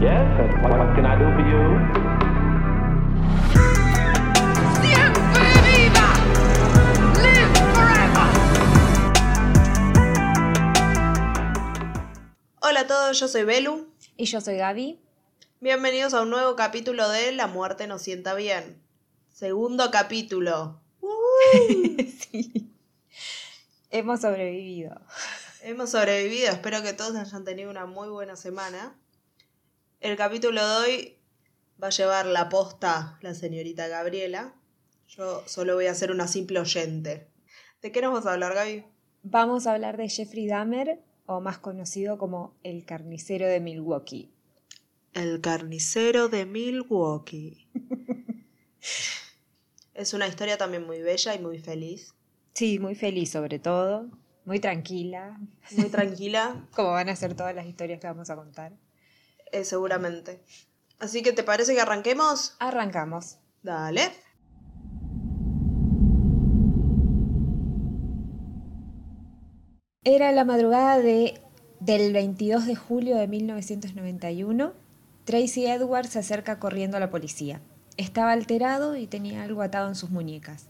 Yes, what, what can I do for you? ¡Siempre viva! ¡Live forever! Hola a todos, yo soy Belu. Y yo soy Gaby. Bienvenidos a un nuevo capítulo de La muerte nos sienta bien. Segundo capítulo. sí. Hemos sobrevivido. Hemos sobrevivido, espero que todos hayan tenido una muy buena semana. El capítulo de hoy va a llevar la posta la señorita Gabriela. Yo solo voy a ser una simple oyente. ¿De qué nos vamos a hablar, Gaby? Vamos a hablar de Jeffrey Dahmer, o más conocido como el carnicero de Milwaukee. El carnicero de Milwaukee. es una historia también muy bella y muy feliz. Sí, muy feliz sobre todo, muy tranquila, Muy tranquila, como van a ser todas las historias que vamos a contar. Eh, seguramente. Así que, ¿te parece que arranquemos? Arrancamos. Dale. Era la madrugada de, del 22 de julio de 1991. Tracy Edwards se acerca corriendo a la policía. Estaba alterado y tenía algo atado en sus muñecas.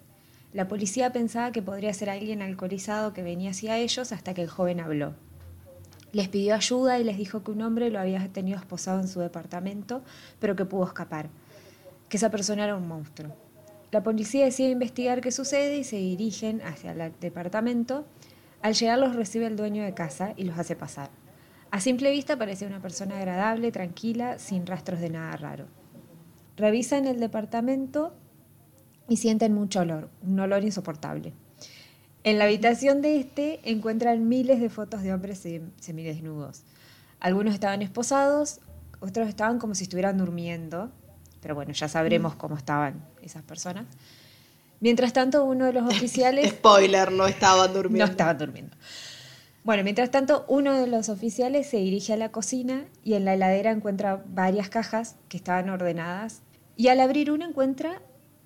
La policía pensaba que podría ser alguien alcoholizado que venía hacia ellos hasta que el joven habló. Les pidió ayuda y les dijo que un hombre lo había tenido esposado en su departamento, pero que pudo escapar, que esa persona era un monstruo. La policía decide investigar qué sucede y se dirigen hacia el departamento. Al llegar los recibe el dueño de casa y los hace pasar. A simple vista parecía una persona agradable, tranquila, sin rastros de nada raro. Revisan el departamento y sienten mucho olor, un olor insoportable. En la habitación de este encuentran miles de fotos de hombres sem- semidesnudos. Algunos estaban esposados, otros estaban como si estuvieran durmiendo, pero bueno, ya sabremos cómo estaban esas personas. Mientras tanto, uno de los oficiales Spoiler, no estaban durmiendo. no estaban durmiendo. Bueno, mientras tanto, uno de los oficiales se dirige a la cocina y en la heladera encuentra varias cajas que estaban ordenadas y al abrir una encuentra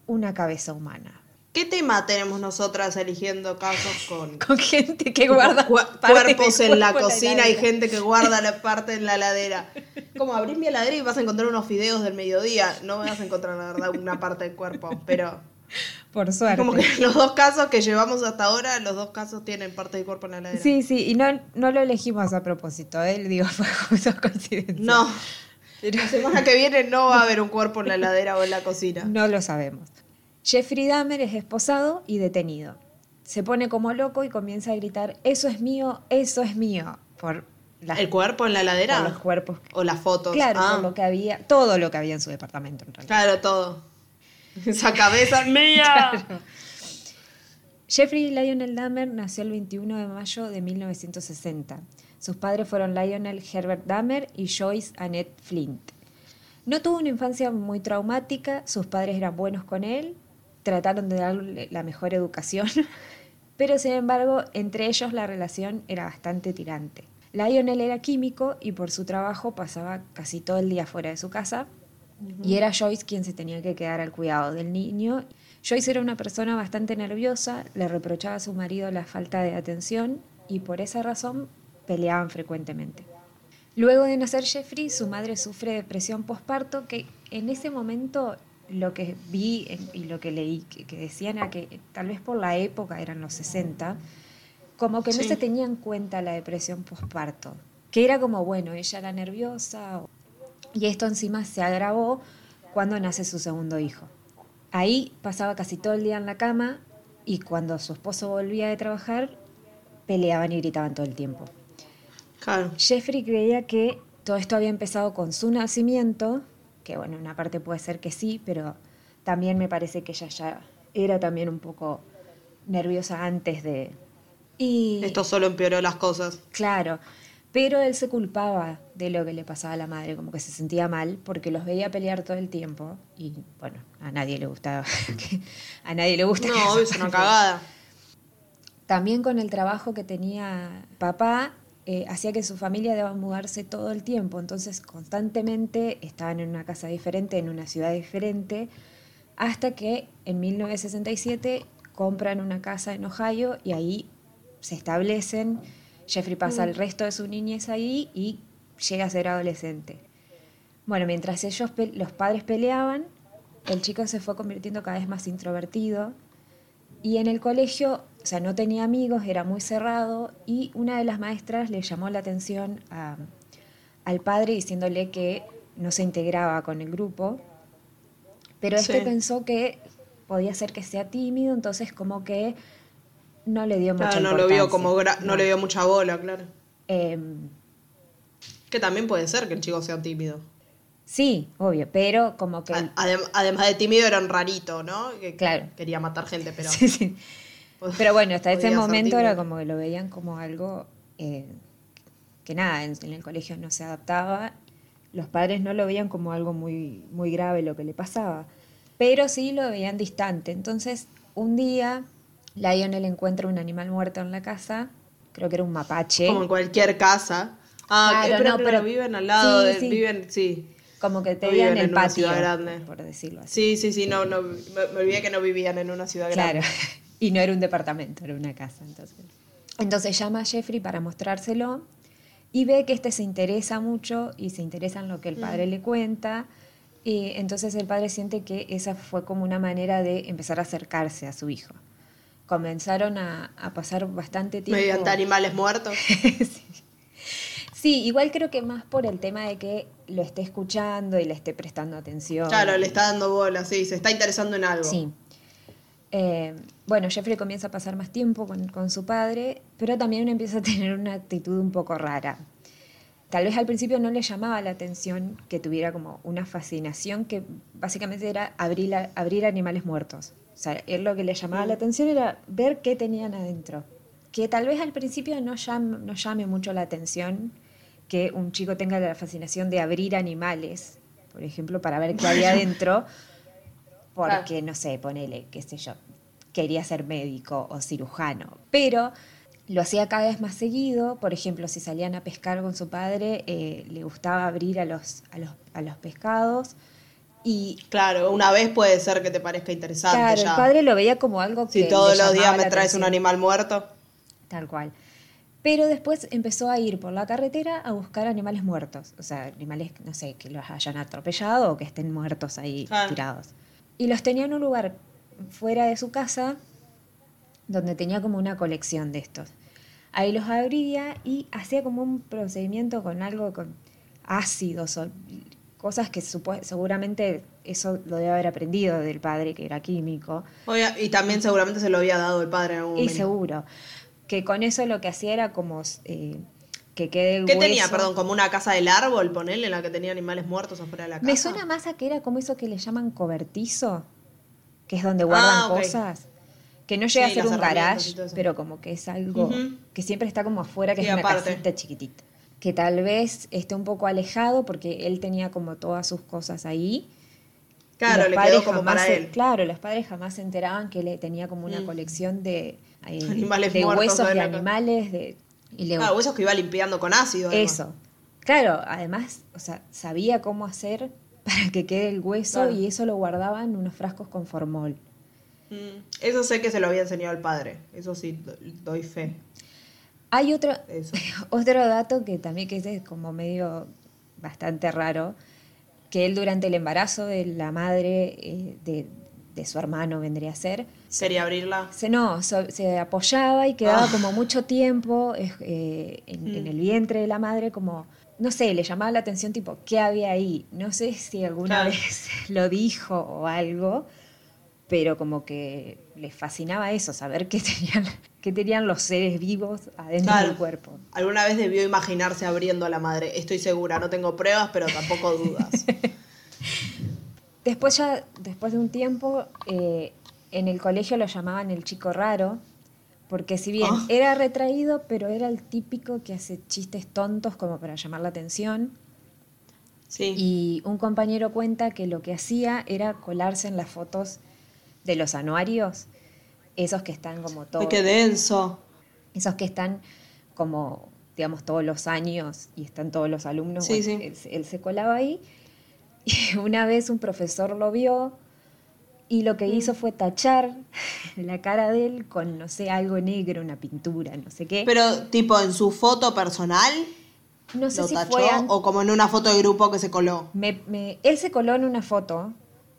una cabeza humana. ¿Qué tema tenemos nosotras eligiendo casos con Con gente que guarda cu- cuerpos en la cocina y gente que guarda la parte en la heladera? Como abrís mi heladera y vas a encontrar unos fideos del mediodía. No vas a encontrar, la verdad, una parte del cuerpo, pero Por suerte. como que los dos casos que llevamos hasta ahora, los dos casos tienen parte del cuerpo en la heladera. Sí, sí, y no, no lo elegimos a propósito, ¿eh? digo, fue justo coincidencia. No, Pero- la semana que viene no va a haber un cuerpo en la heladera o en la cocina. No lo sabemos. Jeffrey Dahmer es esposado y detenido. Se pone como loco y comienza a gritar, eso es mío, eso es mío, por, las- ¿El cuerpo en la por heladera? los cuerpos. ¿O las fotos? Claro, Ah, lo que había, todo lo que había en su departamento en realidad. Claro, todo. Esa cabeza mía. Jeffrey Lionel Dahmer nació el 21 de mayo de 1960. Sus padres fueron Lionel Herbert Dahmer y Joyce Annette Flint. No tuvo una infancia muy traumática, sus padres eran buenos con él, trataron de darle la mejor educación, pero sin embargo entre ellos la relación era bastante tirante. Lionel era químico y por su trabajo pasaba casi todo el día fuera de su casa y era Joyce quien se tenía que quedar al cuidado del niño. Joyce era una persona bastante nerviosa, le reprochaba a su marido la falta de atención y por esa razón peleaban frecuentemente. Luego de nacer Jeffrey, su madre sufre depresión postparto, que en ese momento lo que vi y lo que leí que, decían era que tal vez por la época, eran los 60, como que no Sí. se tenía en cuenta la depresión postparto, que era como, bueno, ella era nerviosa y esto encima se agravó cuando nace su segundo hijo. Ahí pasaba casi todo el día en la cama y cuando su esposo volvía de trabajar, peleaban y gritaban todo el tiempo. Claro. Jeffrey creía que todo esto había empezado con su nacimiento, que bueno, una parte puede ser que sí, pero también me parece que ella ya era también un poco nerviosa antes de... Y Esto solo empeoró las cosas. Claro, pero él se culpaba de lo que le pasaba a la madre, como que se sentía mal porque los veía pelear todo el tiempo y bueno, a nadie le gustaba, que- a nadie le gusta. que No, se es una cagada. También con el trabajo que tenía papá, eh, hacía que su familia deba mudarse todo el tiempo, entonces constantemente estaban en una casa diferente, en una ciudad diferente, hasta que en 1967 compran una casa en Ohio y ahí se establecen. Jeffrey pasa el resto de su niñez ahí y llega a ser adolescente. Bueno, mientras ellos, los padres peleaban, el chico se fue convirtiendo cada vez más introvertido y en el colegio, o sea, no tenía amigos, era muy cerrado y una de las maestras le llamó la atención a- al padre diciéndole que no se integraba con el grupo, pero este Sí. pensó que podía ser que sea tímido, entonces como que no le dio mucha Claro, no lo vio como no le dio mucha bola, claro. Em, Que también puede ser que el chico sea tímido. sí, obvio, pero como que... Adem- además de tímido era un rarito, ¿no? Que Claro. quería matar gente, pero. Sí, sí. Pero bueno, hasta ese momento era como que lo veían como algo eh, que nada, en, en el colegio no se adaptaba. Los padres no lo veían como algo muy, muy grave lo que le pasaba, pero sí lo veían distante. Entonces, un día, Lionel encuentra un animal muerto en la casa, creo que era un mapache, Como en cualquier casa. Ah, Claro, eh, pero, no, pero viven al lado, sí, de- sí. viven, sí. como que te no veían viven el en una patio, ciudad grande. por decirlo así. Sí, sí, sí, no, no, me, me olvidé que no vivían en una ciudad Claro, grande. y no era un departamento, era una casa. Entonces, entonces llama a Jeffrey para mostrárselo y ve que este se interesa mucho y se interesa en lo que el padre le cuenta. Y entonces el padre siente que esa fue como una manera de empezar a acercarse a su hijo. Comenzaron a, a pasar bastante tiempo. Mediante animales muertos. Sí, igual creo que más por el tema de que lo esté escuchando y le esté prestando atención. Claro, le está dando bola, sí, se está interesando en algo. Sí. Eh, bueno, Jeffrey comienza a pasar más tiempo con, con su padre, pero también empieza a tener una actitud un poco rara. Tal vez al principio no le llamaba la atención que tuviera como una fascinación que básicamente era abrir, a- abrir animales muertos. O sea, él lo que le llamaba la atención era ver qué tenían adentro. Que tal vez al principio no llame, no llame mucho la atención que un chico tenga la fascinación de abrir animales, por ejemplo, para ver qué había adentro, porque, no sé, ponele, qué sé yo, quería ser médico o cirujano, pero lo hacía cada vez más seguido, por ejemplo, si salían a pescar con su padre, eh, le gustaba abrir a los, a los, a los pescados y Claro, una vez puede ser que te parezca interesante claro, ya. el padre lo veía como algo que si todos los días me traes un animal muerto. Tal cual. Pero después empezó a ir por la carretera a buscar animales muertos. O sea, animales, no sé, que los hayan atropellado o que estén muertos ahí tirados. Y los tenía en un lugar fuera de su casa donde tenía como una colección de estos. Ahí los abría y hacía como un procedimiento con algo con ácidos o cosas que seguramente eso lo debe haber aprendido del padre que era químico. Obvia- y también seguramente se lo había dado el padre en algún Y momento. seguro. Que con eso lo que hacía era como eh, que quede el ¿Qué hueso. tenía, perdón? Como una casa del árbol, ponele, en la que tenía animales muertos afuera de la casa. Me suena más a que era como eso que le llaman cobertizo, que es donde guardan Ah, cosas. Que no llega Sí, a ser un garage, pero como que es algo que siempre está como afuera, que Sí, es una aparte. casita chiquitita. Que tal vez esté un poco alejado porque él tenía como todas sus cosas ahí. Claro, los le padres quedó como jamás para se- él. Claro, los padres jamás se enteraban que le tenía como una Mm. colección de, eh, Animales de muertos huesos de animales. De, y le Claro, huesos que iba limpiando con ácido. además. Eso. Claro, además, o sea, sabía cómo hacer para que quede el hueso Claro. y eso lo guardaba en unos frascos con formol. Mm, Eso sé que se lo había enseñado el padre. Eso sí, do- doy fe. Hay otro, Eso. otro dato que también que es como medio bastante raro, que él durante el embarazo de la madre eh, de, de su hermano vendría a ser, Quería abrirla. se, no, so- se apoyaba y quedaba Ah. como mucho tiempo eh, eh, en, en Mm. el vientre de la madre, como, no sé, le llamaba la atención tipo, ¿qué había ahí? No sé si alguna Claro. vez lo dijo o algo, pero como que le fascinaba eso, saber qué tenían, qué tenían los seres vivos adentro Claro. del cuerpo. Alguna vez debió imaginarse abriendo a la madre. Estoy segura, no tengo pruebas, pero tampoco dudas. Después ya, después de un tiempo, eh, en el colegio lo llamaban el chico raro, porque si bien Ah. era retraído, pero era el típico que hace chistes tontos como para llamar la atención. Sí. Y un compañero cuenta que lo que hacía era colarse en las fotos de los anuarios, esos que están como todos, qué denso. esos que están como, digamos, todos los años y están todos los alumnos. Sí, bueno, sí. Él, él se colaba ahí una vez un profesor lo vio y lo que Mm. hizo fue tachar la cara de él con, no sé, algo negro, una pintura, no sé qué. Pero, tipo, en su foto personal. No sé ¿Lo si tachó fue an- o como en una foto de grupo que se coló? Me- me- él se coló en una foto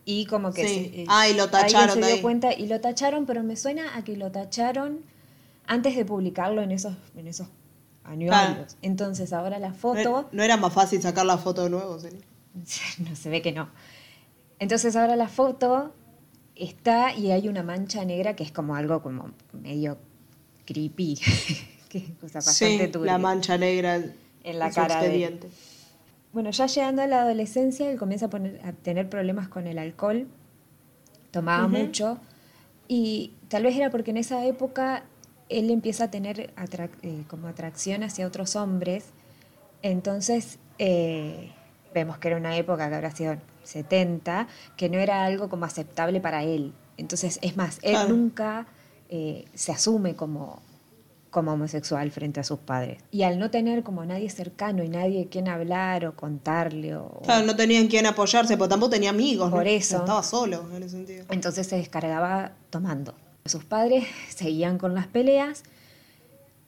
y como que Sí. se- eh, Ah, y lo tacharon se dio cuenta y lo tacharon, pero me suena a que lo tacharon antes de publicarlo en esos en esos anuarios. Claro. Entonces ahora la ¿No, foto no era más fácil sacar la foto de nuevo? Celi? no se ve que no. Entonces ahora la foto está y hay una mancha negra que es como algo como medio creepy, que es cosa bastante Sí, turbia. la mancha negra en, la cara de-. Bueno, ya llegando a la adolescencia, él comienza a, poner- a tener problemas con el alcohol, tomaba mucho y tal vez era porque en esa época él empieza a tener atrac- eh, como atracción hacia otros hombres, entonces eh, vemos que era una época que habrá sido 70, que no era algo como aceptable para él. Entonces, es más, él nunca eh, se asume como, como homosexual frente a sus padres. Y al no tener como nadie cercano y nadie quien hablar o contarle, o, Claro, no tenían quien apoyarse, porque tampoco tenía amigos. ¿no? Por eso. Estaba solo en ese sentido. entonces se descargaba tomando. Sus padres seguían con las peleas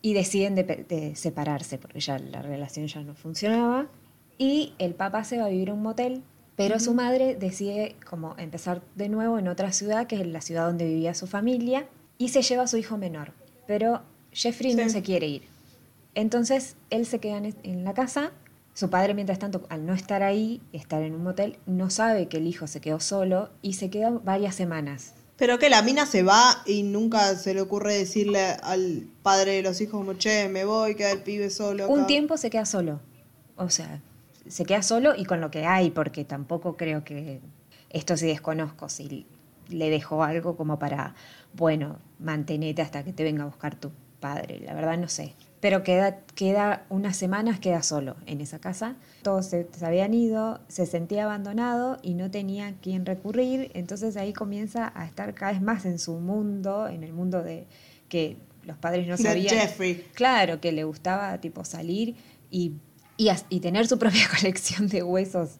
y deciden de, de separarse porque ya la relación ya no funcionaba. Y el papá se va a vivir a un motel, pero su madre decide como empezar de nuevo en otra ciudad, que es la ciudad donde vivía su familia, y se lleva a su hijo menor. Pero Jeffrey no se quiere ir. Entonces él se queda en, en la casa. Su padre, mientras tanto, al no estar ahí, estar en un motel, no sabe que el hijo se quedó solo y se queda varias semanas. Pero que la mina se va y nunca se le ocurre decirle al padre de los hijos como, che, me voy, queda el pibe solo. Un acá". tiempo se queda solo. O sea, se queda solo y con lo que hay, porque tampoco creo que esto sí desconozco, si le dejó algo como para, bueno, mantenete hasta que te venga a buscar tu padre. La verdad no sé. Pero queda, queda unas semanas, queda solo en esa casa. Todos se, se habían ido, se sentía abandonado y no tenía a quién recurrir. Entonces ahí comienza a estar cada vez más en su mundo, en el mundo de que los padres no sabían. Jeffrey. Claro, que le gustaba tipo salir y, y, y tener su propia colección de huesos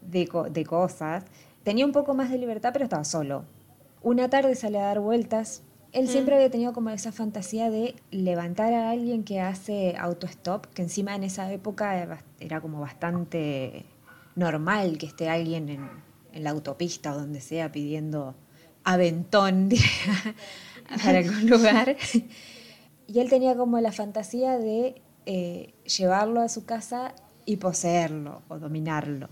de, de cosas. Tenía un poco más de libertad, pero estaba solo. Una tarde sale a dar vueltas. Él siempre había tenido como esa fantasía de levantar a alguien que hace autostop, que encima en esa época era como bastante normal que esté alguien en, en la autopista o donde sea pidiendo aventón para algún lugar. Y él tenía como la fantasía de eh, llevarlo a su casa y poseerlo o dominarlo.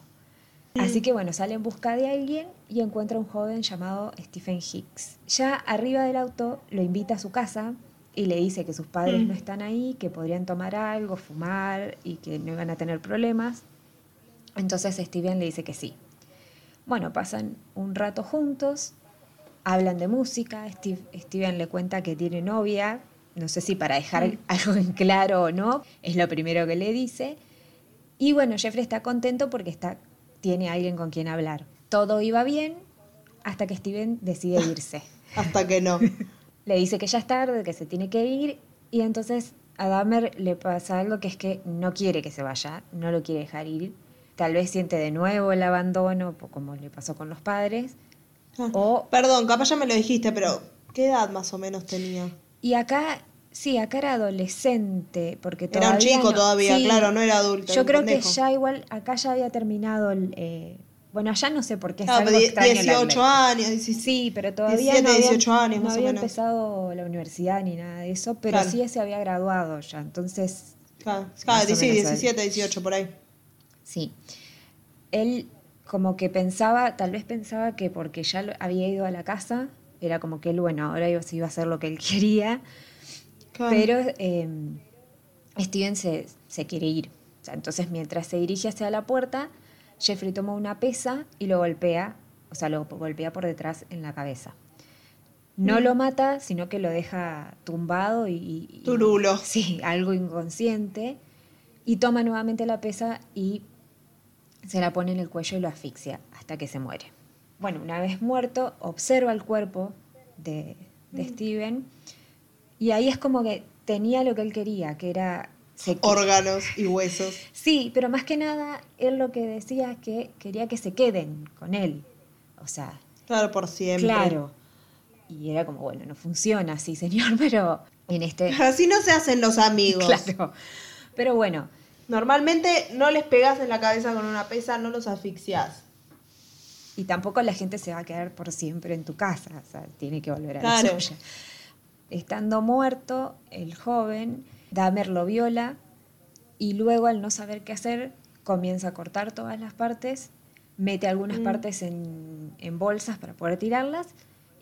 Así que bueno, sale en busca de alguien y encuentra a un joven llamado Stephen Hicks. Ya arriba del auto lo invita a su casa y le dice que sus padres Mm. no están ahí, que podrían tomar algo, fumar y que no iban a tener problemas. Entonces Steven le dice que sí. Bueno, pasan un rato juntos, hablan de música, Steve- Steven le cuenta que tiene novia, no sé si para dejar algo en claro o no, es lo primero que le dice. Y bueno, Jeffrey está contento porque está, tiene alguien con quien hablar. Todo iba bien hasta que Steven decide irse. Hasta que no. Le dice que ya es tarde, que se tiene que ir y entonces a Dahmer le pasa algo que es que no quiere que se vaya, no lo quiere dejar ir. Tal vez siente de nuevo el abandono, como le pasó con los padres. O, Perdón, capaz ya me lo dijiste, pero ¿qué edad más o menos tenía? Y acá, sí, acá era adolescente, porque Era un todavía chico no- todavía, sí, claro, no era adulto. Yo creo que ya igual, acá ya había terminado el... eh, bueno, allá no sé por qué es Claro, algo la 18 ley. años, 17. Sí, pero todavía 17, no había, 18 años, no más o había menos. empezado la universidad ni nada de eso, pero Claro. sí se había graduado ya, entonces Claro, claro, sí, menos ahí. 17, 18, por ahí. sí. Él como que pensaba, tal vez pensaba que porque ya había ido a la casa, era como que él, bueno, ahora iba, iba a hacer lo que él quería, Claro. pero eh, Steven se, se quiere ir. O sea, entonces mientras se dirige hacia la puerta, Jeffrey toma una pesa y lo golpea, o sea, lo golpea por detrás en la cabeza. No lo mata, sino que lo deja tumbado y... y- Turulo. Sí, algo inconsciente. Y toma nuevamente la pesa y se la pone en el cuello y lo asfixia hasta que se muere. Bueno, una vez muerto, observa el cuerpo de, de Steven y ahí es como que tenía lo que él quería, que era... se- Órganos y huesos. Sí, pero más que nada, él lo que decía es que quería que se queden con él. O sea, Claro, por siempre. claro. Y era como, bueno, no funciona así, señor, pero en este... Así no se hacen los amigos. Claro. Pero bueno, Normalmente no les pegas en la cabeza con una pesa, no los asfixiás. Y tampoco la gente se va a quedar por siempre en tu casa, o sea, tiene que volver a Claro. la suya. Estando muerto, el joven, Dahmer lo viola y luego al no saber qué hacer, comienza a cortar todas las partes, mete algunas Mm. partes en, en bolsas para poder tirarlas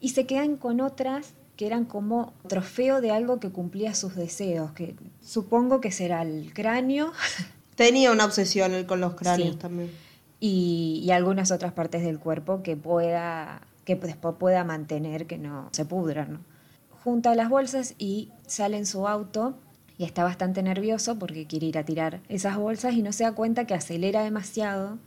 y se quedan con otras que eran como trofeo de algo que cumplía sus deseos, que supongo que será el cráneo Tenía una obsesión él con los cráneos Sí. también. Y, y algunas otras partes del cuerpo que pueda que después pueda mantener que no se pudran. ¿no? Junta las bolsas y sale en su auto y está bastante nervioso porque quiere ir a tirar esas bolsas y no se da cuenta que acelera demasiado.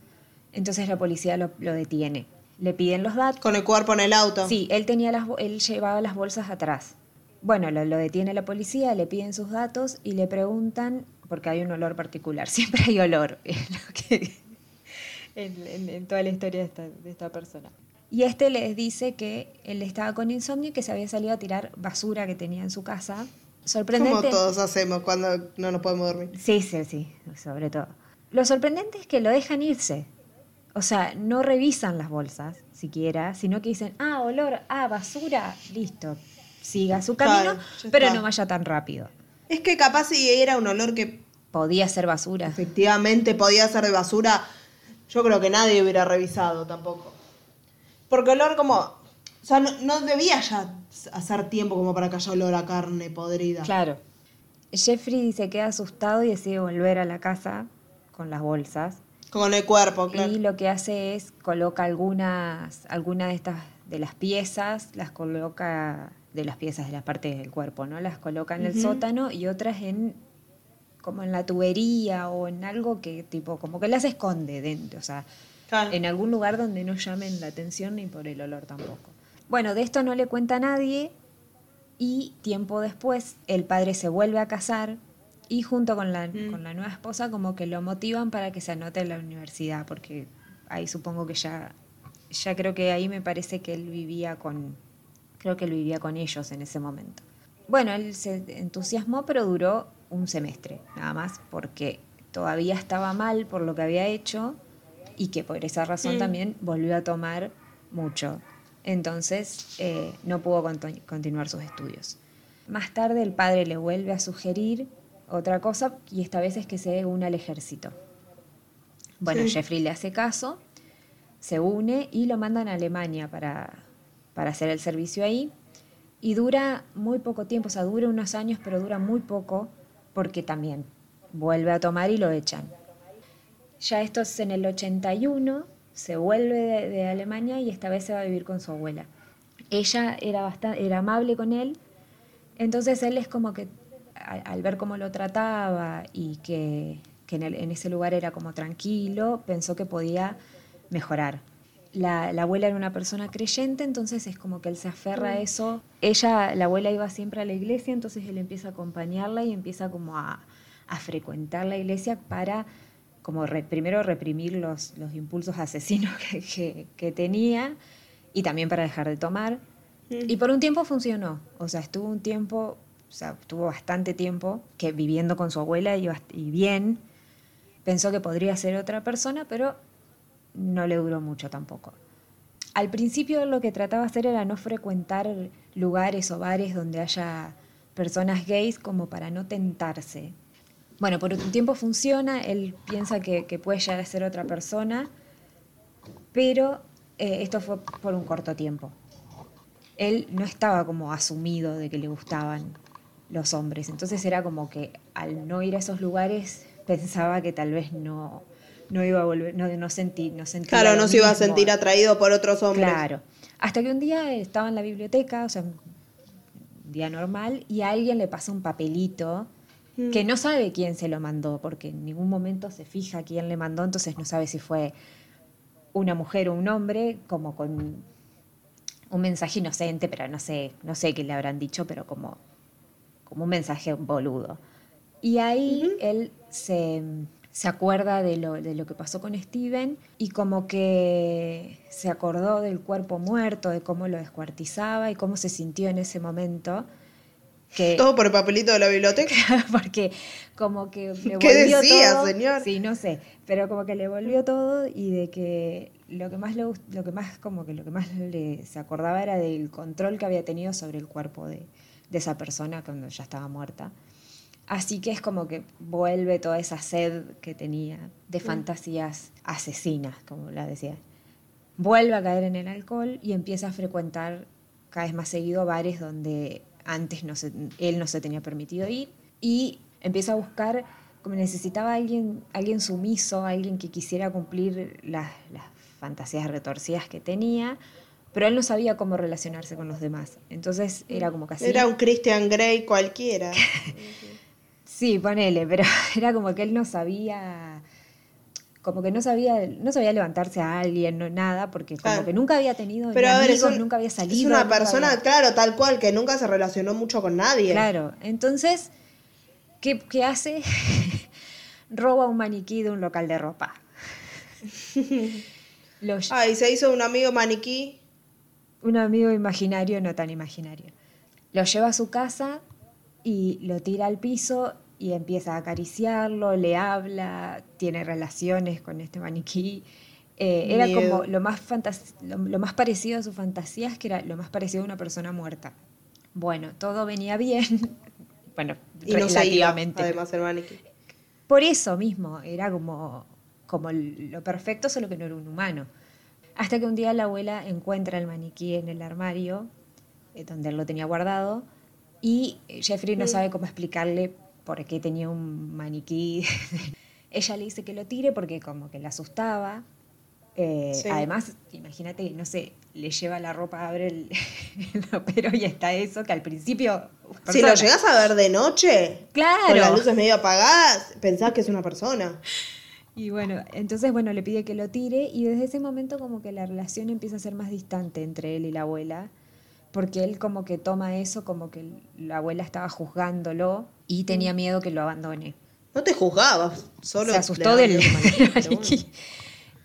Entonces la policía lo, lo detiene. Le piden los datos. Con el cuerpo en el auto. Sí, él, tenía las, él llevaba las bolsas atrás. Bueno, lo, lo detiene la policía, le piden sus datos y le preguntan, porque hay un olor particular, siempre hay olor en, toda la historia de esta, de esta persona. Y este les dice que él estaba con insomnio y que se había salido a tirar basura que tenía en su casa. Como Sorprendente. todos hacemos cuando no nos podemos dormir. Sí, sí, sí, sobre todo. Lo sorprendente es que lo dejan irse. O sea, no revisan las bolsas siquiera, sino que dicen, ah, olor, ah, basura, listo. Siga su camino, Claro, pero no vaya tan rápido. Es que capaz si era un olor que Podía ser basura. efectivamente podía ser de basura, yo creo que nadie hubiera revisado tampoco. Porque olor como... O sea, no, no debía ya hacer tiempo como para que haya olor a carne podrida. Claro. Jeffrey se queda asustado y decide volver a la casa con las bolsas. Con el cuerpo, claro. Y lo que hace es coloca algunas, algunas de estas de las piezas, las coloca de las piezas de las partes del cuerpo, ¿no? Las coloca en el sótano y otras en como en la tubería o en algo que tipo como que las esconde dentro, o sea, Claro. en algún lugar donde no llamen la atención ni por el olor tampoco. Bueno, de esto no le cuenta a nadie y tiempo después el padre se vuelve a casar y junto con la, Mm. con la nueva esposa como que lo motivan para que se anote en la universidad, porque ahí supongo que ya, ya creo que ahí me parece que él vivía con, creo que él vivía con ellos en ese momento. Bueno, él se entusiasmó, pero duró un semestre, nada más, porque todavía estaba mal por lo que había hecho y que por esa razón Mm. también volvió a tomar mucho. Entonces eh, no pudo continuar sus estudios. Más tarde el padre le vuelve a sugerir otra cosa y esta vez es que se une al ejército. Bueno, Sí. Jeffrey le hace caso, se une y lo mandan a Alemania para, para hacer el servicio ahí. Y dura muy poco tiempo, o sea, dura unos años, pero dura muy poco porque también vuelve a tomar y lo echan. Ya esto es en el 81, se vuelve de, Alemania y esta vez se va a vivir con su abuela. Ella era, bastante, era amable con él, entonces él es como que al ver cómo lo trataba y que, que en, en ese lugar era como tranquilo, pensó que podía mejorar. La, la abuela era una persona creyente, entonces es como que él se aferra a eso. Ella, la abuela iba siempre a la iglesia, entonces él empieza a acompañarla y empieza como a, a frecuentar la iglesia para como re- primero reprimir los, los impulsos asesinos que, que- que tenía y también para dejar de tomar. Y por un tiempo funcionó, o sea, estuvo un tiempo, o sea, estuvo bastante tiempo que viviendo con su abuela y, y bien, pensó que podría ser otra persona, pero no le duró mucho tampoco. Al principio lo que trataba de hacer era no frecuentar lugares o bares donde haya personas gays como para no tentarse. Bueno, por un tiempo funciona, él piensa que, puede llegar a ser otra persona, pero eh, esto fue por un corto tiempo. Él no estaba como asumido de que le gustaban los hombres, entonces era como que al no ir a esos lugares pensaba que tal vez no, no iba a volver, no, no sentí, no sentía Claro, no se iba a sentir atraído por otros hombres. Claro. Hasta que un día estaba en la biblioteca, o sea, un día normal, y a alguien le pasa un papelito Mm. que no sabe quién se lo mandó, porque en ningún momento se fija quién le mandó, entonces no sabe si fue una mujer o un hombre, como con un mensaje inocente, pero no sé, no sé qué le habrán dicho, pero como, como un mensaje boludo. Y ahí él se, se acuerda de lo, de lo que pasó con Steven y como que se acordó del cuerpo muerto, de cómo lo descuartizaba y cómo se sintió en ese momento. Que, Todo por el papelito de la biblioteca. porque como que le ¿Qué decía, todo, señor? Sí, no sé, pero como que le volvió todo y de que lo que más le lo que más como que lo que más le se acordaba era del control que había tenido sobre el cuerpo de, de esa persona cuando ya estaba muerta. Así que es como que vuelve toda esa sed que tenía de fantasías asesinas, como la decía. Vuelve a caer en el alcohol y empieza a frecuentar cada vez más seguido bares donde antes no se- él no se tenía permitido ir y empieza a buscar como necesitaba alguien, alguien sumiso, alguien que quisiera cumplir las, las fantasías retorcidas que tenía, pero él no sabía cómo relacionarse con los demás. Entonces era como así. Era un Christian Grey cualquiera. Sí, ponele, pero era como que él no sabía, como que no sabía, no sabía levantarse a alguien, no nada, porque como Claro. que nunca había tenido Pero ni a ver, es, amigos, un- nunca había salido. es una persona, había- claro, tal cual, que nunca se relacionó mucho con nadie. Claro, entonces, ¿qué, qué hace? Roba un maniquí de un local de ropa. Lo Ah, y se hizo un amigo maniquí. un amigo imaginario, no tan imaginario. Lo lleva a su casa y lo tira al piso y empieza a acariciarlo, le habla, tiene relaciones con este maniquí. Eh, era como lo más, lo, lo más parecido a sus fantasías, que era lo más parecido a una persona muerta. Bueno, todo venía bien. bueno, Y no se iba, relativamente. además, el maniquí. Por eso mismo, era como, como lo perfecto, solo que no era un humano. Hasta que un día la abuela encuentra el maniquí en el armario, eh, donde él lo tenía guardado, y Jeffrey no sabe cómo explicarle por qué tenía un maniquí. Ella le dice que lo tire porque como que le asustaba. Eh, Sí. Además, imagínate, no sé, le lleva la ropa, abre el, el ropero y está eso, que al principio... Si lo llegás a ver de noche, Claro. con las luces medio apagadas, pensás que es una persona. Y bueno, entonces bueno, le pide que lo tire y desde ese momento como que la relación empieza a ser más distante entre él y la abuela, porque él como que toma eso como que la abuela estaba juzgándolo y tenía miedo que lo abandone. No te juzgabas, solo Se asustó del dabas el maniquí.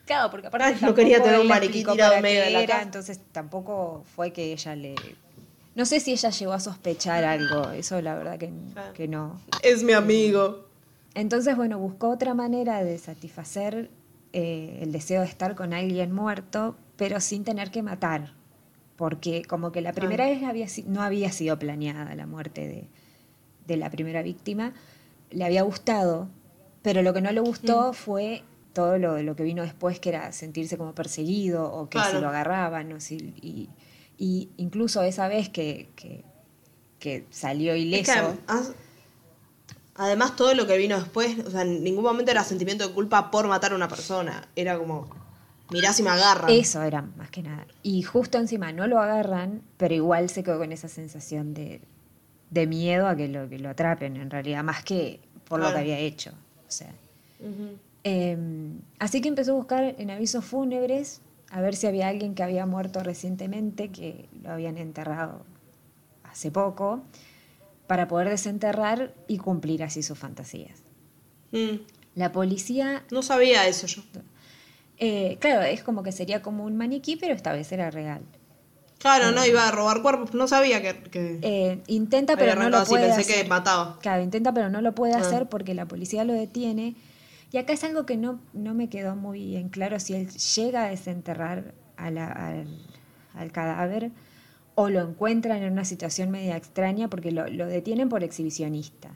Claro, porque aparte Ay, no quería tener un maniquí tirado en medio de la era, entonces tampoco fue que ella le... No sé si ella llegó a sospechar algo, eso la verdad que, que no. Es mi amigo. Entonces, bueno, buscó otra manera de satisfacer eh, el deseo de estar con alguien muerto, pero sin tener que matar. Porque como que la primera Ah. vez había, si- no había sido planeada la muerte de, de la primera víctima, le había gustado, pero lo que no le gustó Mm. fue todo lo, lo que vino después, que era sentirse como perseguido o que si Claro. lo agarraban. o si- y, y incluso esa vez que, que, que salió Es ileso. que además, todo lo que vino después, o sea, en ningún momento era sentimiento de culpa por matar a una persona. Era como, mirá si me agarran. Eso era más que nada. Y justo encima no lo agarran, pero igual se quedó con esa sensación de, de miedo a que lo, que lo atrapen, en realidad, más que por lo que había hecho. O sea, eh, así que empezó a buscar en avisos fúnebres a ver si había alguien que había muerto recientemente, que lo habían enterrado hace poco, para poder desenterrar y cumplir así sus fantasías. Mm. La policía No sabía eso yo. Eh, claro, es como que sería como un maniquí, pero esta vez era real. Claro, no, iba a robar cuerpos, no sabía que, que Eh, intenta, pero no lo así, puede pensé hacer. que mataba. Claro, intenta, pero no lo puede Ah. hacer porque la policía lo detiene. Y acá es algo que no, no me quedó muy en claro si él llega a desenterrar a la- al, al cadáver o lo encuentran en una situación media extraña porque lo, lo detienen por exhibicionista.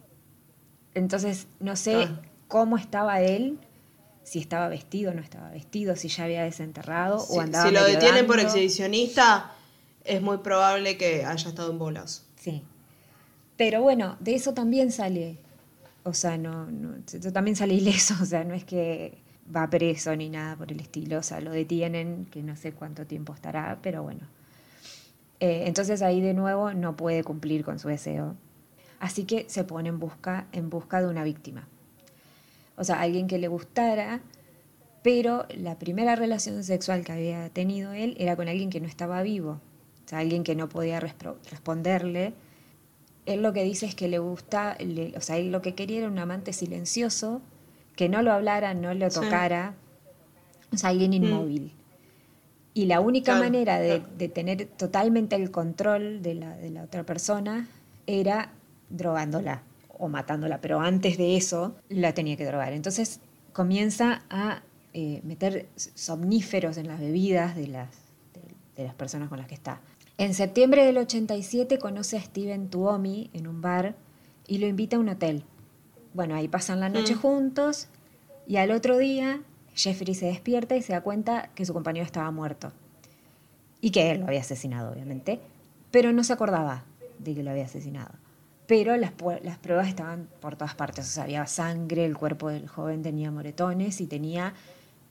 Entonces, no sé Ah. cómo estaba él, si estaba vestido o no estaba vestido, si ya había desenterrado o andaba si lo detienen por exhibicionista, es muy probable que haya estado en bolas. Sí. Pero bueno, de eso también sale, o sea, no, no, también sale ileso, o sea, no es que va preso ni nada por el estilo, o sea, lo detienen, que no sé cuánto tiempo estará, pero bueno. Eh, entonces ahí de nuevo no puede cumplir con su deseo. Así que se pone en busca, en busca de una víctima. O sea, alguien que le gustara, pero la primera relación sexual que había tenido él era con alguien que no estaba vivo. O sea, alguien que no podía responderle. Él lo que dice es que le gusta, le- o sea, él lo que quería era un amante silencioso, que no lo hablara, no lo Sí. tocara. O sea, alguien inmóvil. Y la única Claro, manera de, claro. de tener totalmente el control de la, de la otra persona era drogándola o matándola, pero antes de eso la tenía que drogar. Entonces comienza a eh, meter somníferos en las bebidas de las, de, de las personas con las que está. En septiembre del 87 conoce a Steven Tuomi en un bar y lo invita a un hotel. Bueno, ahí pasan la noche Mm. juntos y al otro día Jeffrey se despierta y se da cuenta que su compañero estaba muerto y que él lo había asesinado, obviamente, pero no se acordaba de que lo había asesinado. Pero las, pruebas estaban por todas partes, o sea, había sangre, el cuerpo del joven tenía moretones y tenía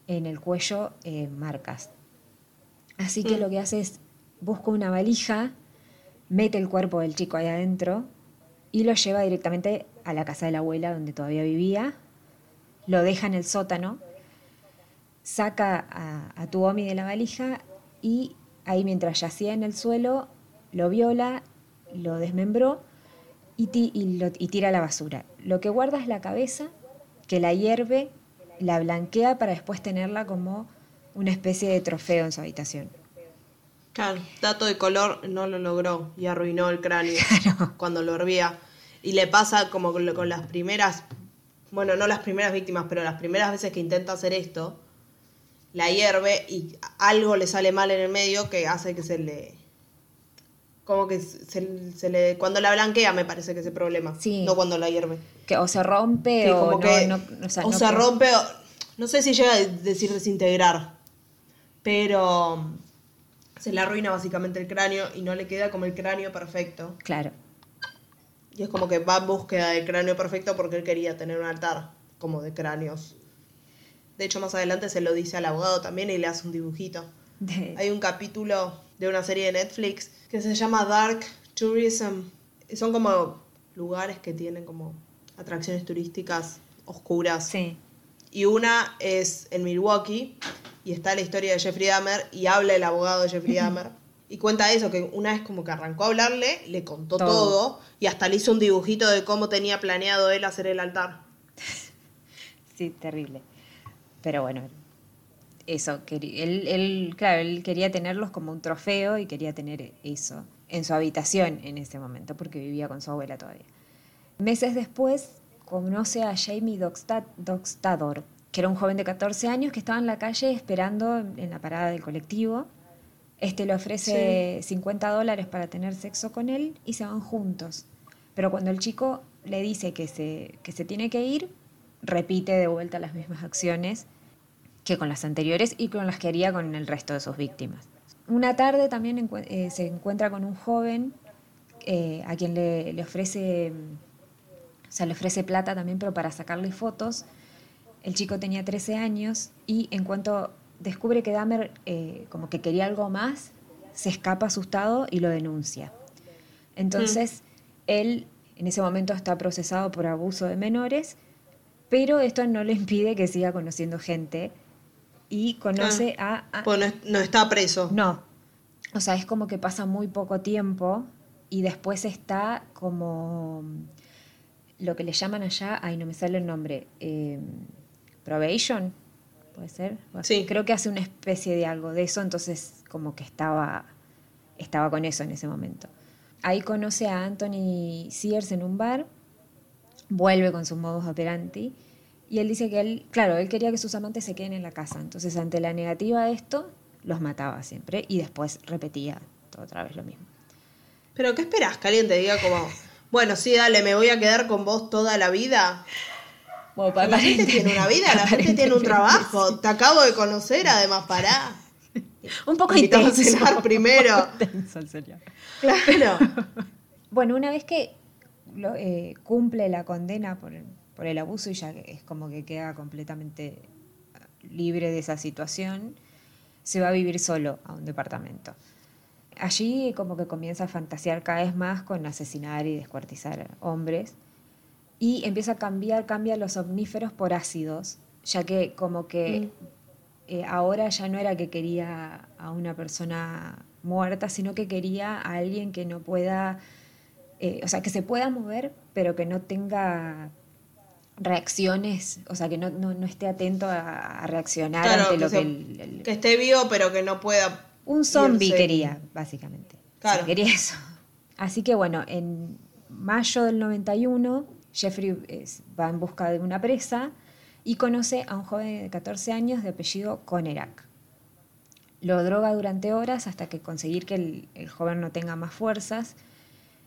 en el cuello eh, marcas. Así que Mm. lo que hace es busca una valija, mete el cuerpo del chico ahí adentro y lo lleva directamente a la casa de la abuela donde todavía vivía, lo deja en el sótano, saca a, a Tuomi de la valija y ahí mientras yacía en el suelo lo viola, lo desmembró y, ti- y lo- y tira a la basura. Lo que guarda es la cabeza, que la hierve, la blanquea para después tenerla como una especie de trofeo en su habitación. Claro, dato de color no lo logró y arruinó el cráneo cuando lo hervía. Y le pasa como con las primeras, bueno, no las primeras víctimas, pero las primeras veces que intenta hacer esto, la hierve y algo le sale mal en el medio que hace que se le... Como que se, se le... Cuando la blanquea me parece que ese problema. Sí. No cuando la hierve. Que o se rompe Sí, o no, que no- o sea, o no se rompe, o- no sé si llega a decir desintegrar, pero mm, se le arruina básicamente el cráneo y no le queda como el cráneo perfecto. Claro. Y es como que va en búsqueda del cráneo perfecto porque él quería tener un altar como de cráneos. De hecho, más adelante se lo dice al abogado también y le hace un dibujito. De- Hay un capítulo de una serie de Netflix que se llama Dark Tourism. Y Son como lugares que tienen como atracciones turísticas oscuras. sí. Y una es en Milwaukee y está la historia de Jeffrey Dahmer y habla el abogado de Jeffrey Dahmer. Y cuenta eso, que una vez como que arrancó a hablarle, le contó Todo. todo, y hasta le hizo un dibujito de cómo tenía planeado él hacer el altar. Sí, terrible. Pero bueno, eso, él, él, claro, él quería tenerlos como un trofeo y quería tener eso en su habitación en ese momento, porque vivía con su abuela todavía. Meses después conoce a Jamie Dockstador, que era un joven de 14 años que estaba en la calle esperando en la parada del colectivo. Este le ofrece 50 dólares para tener sexo con él y se van juntos. Pero cuando el chico le dice que se, que se tiene que ir, repite de vuelta las mismas acciones que con las anteriores y con las que haría con el resto de sus víctimas. Una tarde también eh, se encuentra con un joven eh, a quien le, le ofrece, mm, o sea, le ofrece plata también, pero para sacarle fotos. El chico tenía 13 años y en cuanto descubre que Dahmer eh, como que quería algo más, se escapa asustado y lo denuncia. Entonces, él en ese momento está procesado por abuso de menores, pero esto no le impide que siga conociendo gente y conoce a, a- Pues no, es- no está preso. no. O sea, es como que pasa muy poco tiempo y después está como lo que le llaman allá, ay, no me sale el nombre, eh, probation, puede ser. Sí. Creo que hace una especie de algo de eso, entonces como que estaba, estaba con eso en ese momento. Ahí conoce a Anthony Sears en un bar, vuelve con su modus operandi y él dice que él, claro, él quería que sus amantes se queden en la casa, entonces ante la negativa a esto, los mataba siempre y después repetía otra vez lo mismo. Pero ¿qué esperas? Que alguien te diga como, bueno, sí, dale, me voy a quedar con vos toda la vida. Bueno, La gente tiene una vida, la gente tiene un trabajo. Te acabo de conocer, además, pará. Un poco intenso. cenar primero. Intenso el señor. Claro. Bueno, una vez que lo- eh, cumple la condena por por el abuso y ya es como que queda completamente libre de esa situación, se va a vivir solo a un departamento. Allí como que comienza a fantasear cada vez más con asesinar y descuartizar hombres y empieza a cambiar, cambia los omníferos por ácidos, ya que como que eh, ahora ya no era que quería a una persona muerta, sino que quería a alguien que no pueda, eh, o sea, que se pueda mover, pero que no tenga reacciones, o sea, que no, no, no esté atento a, a reaccionar Claro, ante que, lo que... el- el- que esté vivo, pero que no pueda. un zombie quería, básicamente. Claro. Quería eso. Así que bueno, en, mayo del 91, Jeffrey es- va en busca de una presa y conoce a un joven de 14 años de apellido Conerak. Lo droga durante horas hasta que conseguir que el, el joven no tenga más fuerzas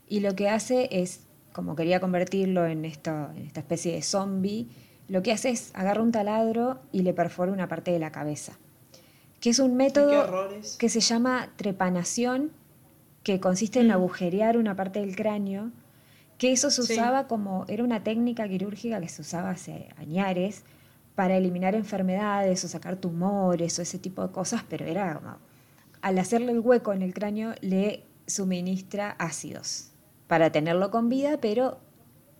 y lo que hace es, como quería convertirlo en, esto, en esta especie de zombie, lo que hace es agarra un taladro y le perfora una parte de la cabeza. Que es un método que se llama trepanación, que consiste en agujerear una parte del cráneo, que eso se Sí. usaba como, era una técnica quirúrgica que se usaba hace añares para eliminar enfermedades o sacar tumores o ese tipo de cosas, pero era como, al hacerle el hueco en el cráneo le suministra ácidos para tenerlo con vida, pero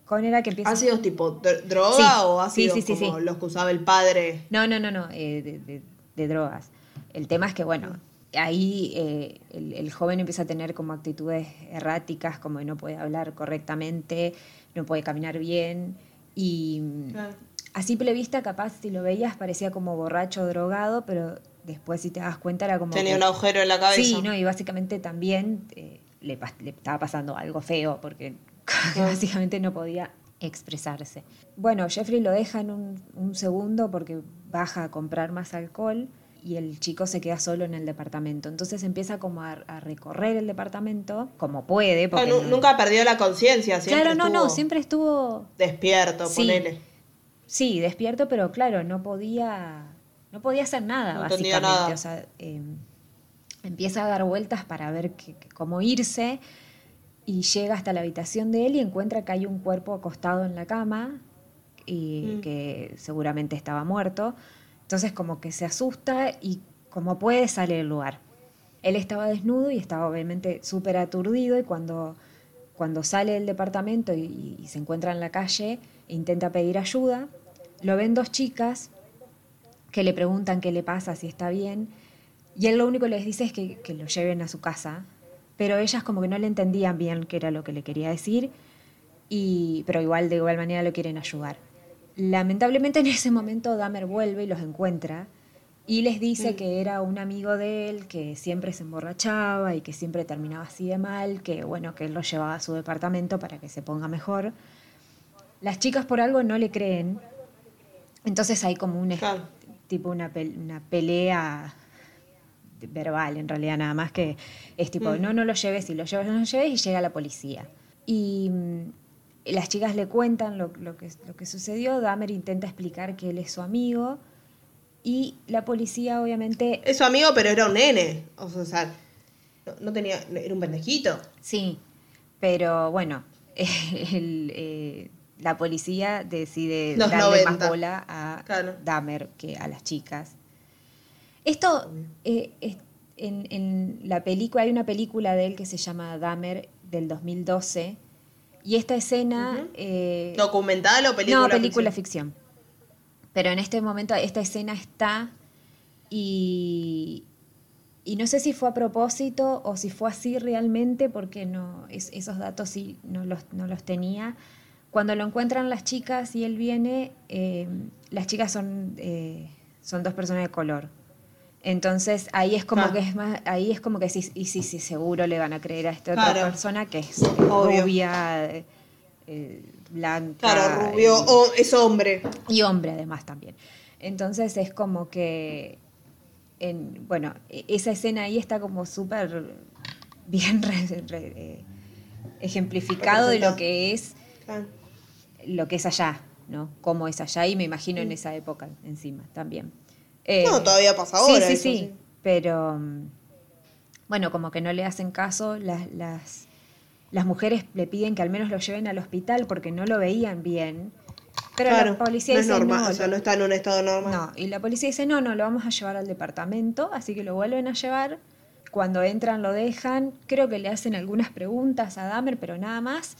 con era que empieza... ¿Ácidos tipo dr- droga Sí. o ácidos sí, sí, como los que usaba el padre? No, no, no, no, eh, de, de- de drogas. El tema es que, bueno, ahí eh, el, el joven empieza a tener como actitudes erráticas, como no puede hablar correctamente, no puede caminar bien. Y Claro. a simple vista, capaz, si lo veías, parecía como borracho, drogado, pero después, si te das cuenta, era como. Tenía que- un agujero en la cabeza. Sí, ¿no? Y básicamente también eh, le, estaba pasando algo feo porque básicamente no podía expresarse. Bueno, Jeffrey lo deja en un, un segundo porque baja a comprar más alcohol y el chico se queda solo en el departamento. Entonces empieza como a, a recorrer el departamento como puede. Ah, Porque no- Nunca perdió la conciencia, siempre Claro, no, no, siempre estuvo despierto, Sí. ponele. Sí, despierto, pero claro, no podía, no podía hacer nada, No básicamente. nada. O sea, eh, empieza a dar vueltas para ver que- que- cómo irse y llega hasta la habitación de él y encuentra que hay un cuerpo acostado en la cama y Mm. que seguramente estaba muerto. Entonces como que se asusta y como puede sale del lugar. Él estaba desnudo y estaba obviamente súper aturdido y cuando, cuando sale del departamento y, y se encuentra en la calle intenta pedir ayuda, lo ven dos chicas que le preguntan qué le pasa, si está bien, y él lo único que les dice es que, que lo lleven a su casa, pero ellas como que no le entendían bien qué era lo que le quería decir, y, pero igual de igual manera lo quieren ayudar. Lamentablemente en ese momento Dahmer vuelve y los encuentra y les dice que era un amigo de él que siempre se emborrachaba y que siempre terminaba así de mal, que bueno, que él lo llevaba a su departamento para que se ponga mejor. Las chicas por algo no le creen, entonces hay como un Claro. tipo una pelea verbal en realidad nada más que es tipo Mm. no no lo lleves y lo llevas no lo lleves y llega la policía y mm, las chicas le cuentan lo, lo que, lo que sucedió Dahmer intenta explicar que él es su amigo y la policía obviamente Es su amigo, pero era un nene. O sea, o sea, no, no tenía. Era un pendejito. Sí, pero bueno, el, eh, la policía decide Los darle 90. más bola a Claro. Dahmer que a las chicas. Esto, eh, es- en, en la película, hay una película de él que se llama Dahmer del 2012, y esta escena... Ujú. eh, ¿Documental o película? no, película ficción? ficción. Pero en este momento esta escena está y, y no sé si fue a propósito o si fue así realmente, porque no, es- esos datos sí no los, no los tenía. Cuando lo encuentran las chicas y él viene, eh, las chicas son, eh, son dos personas de color. Entonces ahí es como Ah. que es más, ahí es como que sí, y sí, sí, seguro le van a creer a esta Claro. otra persona que es eh, Obvio. rubia, eh, eh, blanca. Claro, rubio. O es hombre. y hombre además también. Entonces es como que, en, bueno, e- esa escena ahí está como súper bien re- re- eh, ejemplificado de lo que es lo que es allá, ¿no? Cómo es allá y me imagino en esa época encima también. Eh, No, todavía pasa sí, ahora Sí, eso, sí, sí. pero mm, bueno, como que no le hacen caso, las, las, las mujeres le piden que al menos lo lleven al hospital porque no lo veían bien. Pero claro, la policía no es dice normal, no, o sea, no está en un estado normal. no, y la policía dice, no, no, lo vamos a llevar al departamento, así que lo vuelven a llevar. Cuando entran lo dejan, creo que le hacen algunas preguntas a Dahmer, pero nada más.